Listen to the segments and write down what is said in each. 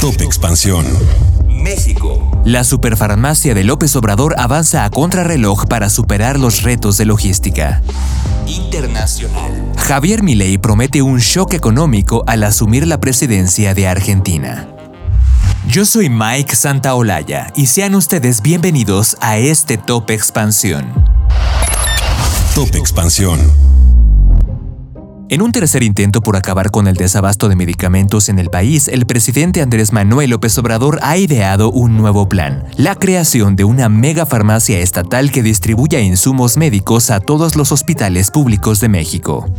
Top Expansión. México. La superfarmacia de López Obrador avanza a contrarreloj para superar los retos de logística. Internacional. Javier Milei promete un shock económico al asumir la presidencia de Argentina. Yo soy Mike Santaolalla y sean ustedes bienvenidos a este Top Expansión. Top Expansión. En un tercer intento por acabar con el desabasto de medicamentos en el país, el presidente Andrés Manuel López Obrador ha ideado un nuevo plan, la creación de una mega farmacia estatal que distribuya insumos médicos a todos los hospitales públicos de México.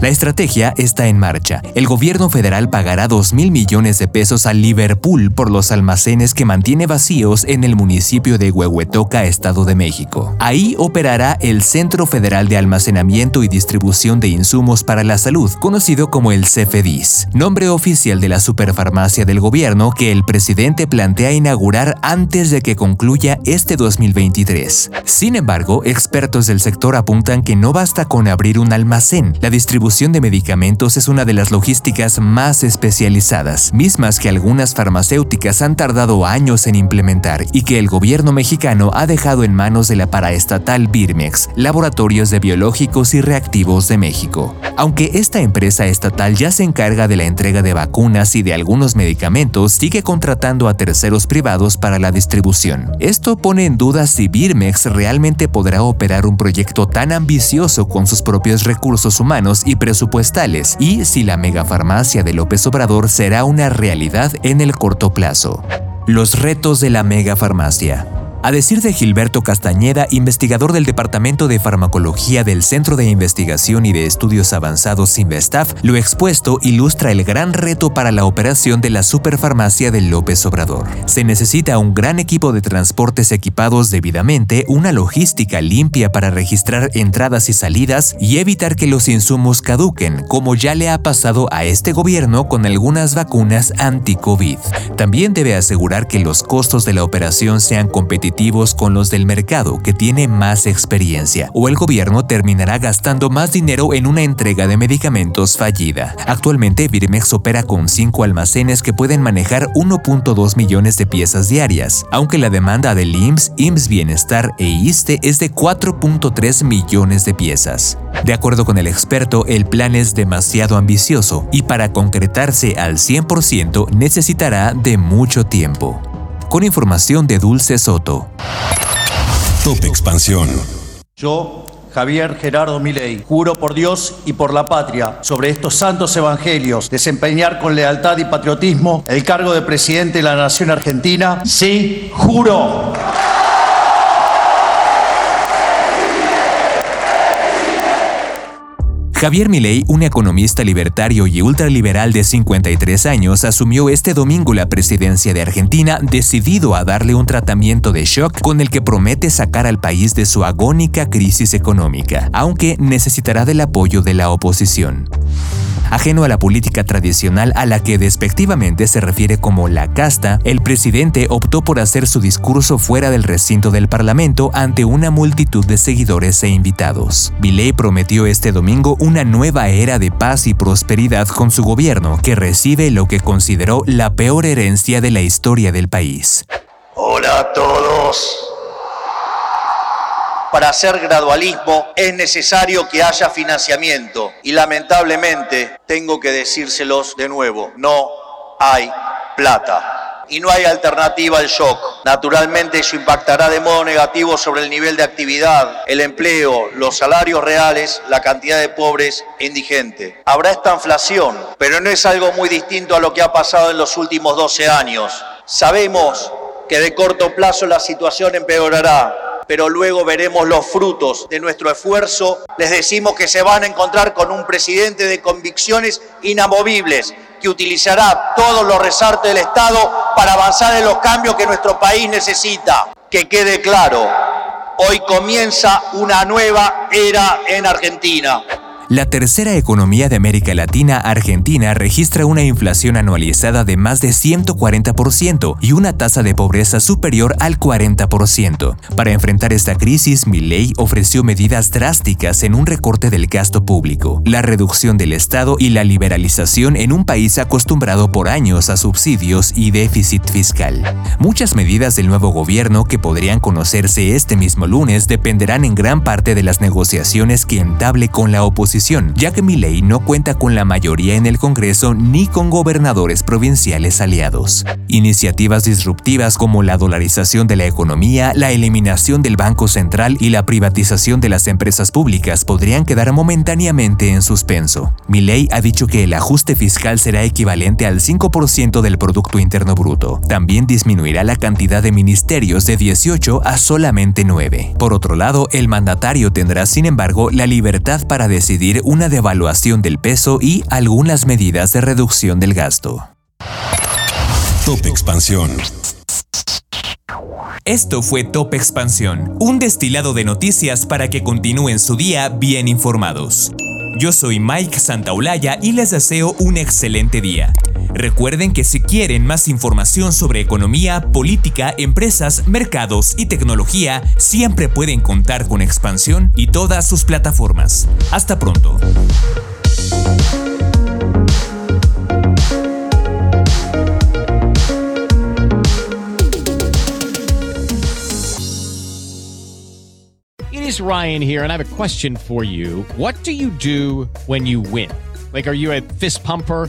La estrategia está en marcha. El gobierno federal pagará 2 mil millones de pesos a Liverpool por los almacenes que mantiene vacíos en el municipio de Huehuetoca, Estado de México. Ahí operará el Centro Federal de Almacenamiento y Distribución de Insumos para la Salud, conocido como el CFDIS, nombre oficial de la superfarmacia del gobierno que el presidente plantea inaugurar antes de que concluya este 2023. Sin embargo, expertos del sector apuntan que no basta con abrir un almacén. La distribución de medicamentos es una de las logísticas más especializadas, mismas que algunas farmacéuticas han tardado años en implementar y que el gobierno mexicano ha dejado en manos de la paraestatal Birmex, Laboratorios de Biológicos y Reactivos de México. Aunque esta empresa estatal ya se encarga de la entrega de vacunas y de algunos medicamentos, sigue contratando a terceros privados para la distribución. Esto pone en duda si Birmex realmente podrá operar un proyecto tan ambicioso con sus propios recursos humanos y presupuestales y si la megafarmacia de López Obrador será una realidad en el corto plazo. Los retos de la megafarmacia. A decir de Gilberto Castañeda, investigador del Departamento de Farmacología del Centro de Investigación y de Estudios Avanzados Investaf, lo expuesto ilustra el gran reto para la operación de la superfarmacia de López Obrador. Se necesita un gran equipo de transportes equipados debidamente, una logística limpia para registrar entradas y salidas y evitar que los insumos caduquen, como ya le ha pasado a este gobierno con algunas vacunas anti-COVID. También debe asegurar que los costos de la operación sean competitivos con los del mercado que tiene más experiencia, o el gobierno terminará gastando más dinero en una entrega de medicamentos fallida. Actualmente Birmex opera con 5 almacenes que pueden manejar 1.2 millones de piezas diarias, aunque la demanda del IMSS, IMSS Bienestar e ISTE es de 4.3 millones de piezas. De acuerdo con el experto, el plan es demasiado ambicioso y para concretarse al 100% necesitará de mucho tiempo con información de Dulce Soto. Top Expansión. Yo, Javier Gerardo Milei, juro por Dios y por la patria, sobre estos santos evangelios, desempeñar con lealtad y patriotismo el cargo de presidente de la Nación Argentina. Sí, juro. Javier Milei, un economista libertario y ultraliberal de 53 años, asumió este domingo la presidencia de Argentina decidido a darle un tratamiento de shock con el que promete sacar al país de su agónica crisis económica, aunque necesitará del apoyo de la oposición ajeno a la política tradicional a la que despectivamente se refiere como la casta, el presidente optó por hacer su discurso fuera del recinto del Parlamento ante una multitud de seguidores e invitados. Milei prometió este domingo una nueva era de paz y prosperidad con su gobierno, que recibe lo que consideró la peor herencia de la historia del país. Hola a todos para hacer gradualismo es necesario que haya financiamiento. Y lamentablemente, tengo que decírselos de nuevo, no hay plata. Y no hay alternativa al shock. Naturalmente eso impactará de modo negativo sobre el nivel de actividad, el empleo, los salarios reales, la cantidad de pobres e indigentes. Habrá esta inflación, pero no es algo muy distinto a lo que ha pasado en los últimos 12 años. Sabemos que de corto plazo la situación empeorará, pero luego veremos los frutos de nuestro esfuerzo. Les decimos que se van a encontrar con un presidente de convicciones inamovibles que utilizará todos los resortes del Estado para avanzar en los cambios que nuestro país necesita. Que quede claro, hoy comienza una nueva era en Argentina. La tercera economía de América Latina, Argentina, registra una inflación anualizada de más de 140% y una tasa de pobreza superior al 40%. Para enfrentar esta crisis, Milei ofreció medidas drásticas en un recorte del gasto público, la reducción del Estado y la liberalización en un país acostumbrado por años a subsidios y déficit fiscal. Muchas medidas del nuevo gobierno que podrían conocerse este mismo lunes dependerán en gran parte de las negociaciones que entable con la oposición ya que Milei no cuenta con la mayoría en el Congreso ni con gobernadores provinciales aliados. Iniciativas disruptivas como la dolarización de la economía, la eliminación del Banco Central y la privatización de las empresas públicas podrían quedar momentáneamente en suspenso. Milei ha dicho que el ajuste fiscal será equivalente al 5% del Producto Interno Bruto. También disminuirá la cantidad de ministerios de 18 a solamente 9. Por otro lado, el mandatario tendrá sin embargo la libertad para decidir una devaluación del peso y algunas medidas de reducción del gasto. Top Expansión. Esto fue Top Expansión, un destilado de noticias para que continúen su día bien informados. Yo soy Mike Santaolalla y les deseo un excelente día. Recuerden que si quieren más información sobre economía, política, empresas, mercados y tecnología, siempre pueden contar con Expansión y todas sus plataformas. Hasta pronto. It is Ryan here, and I have a question for you. What do you do when you win? Like, are you a fist pumper?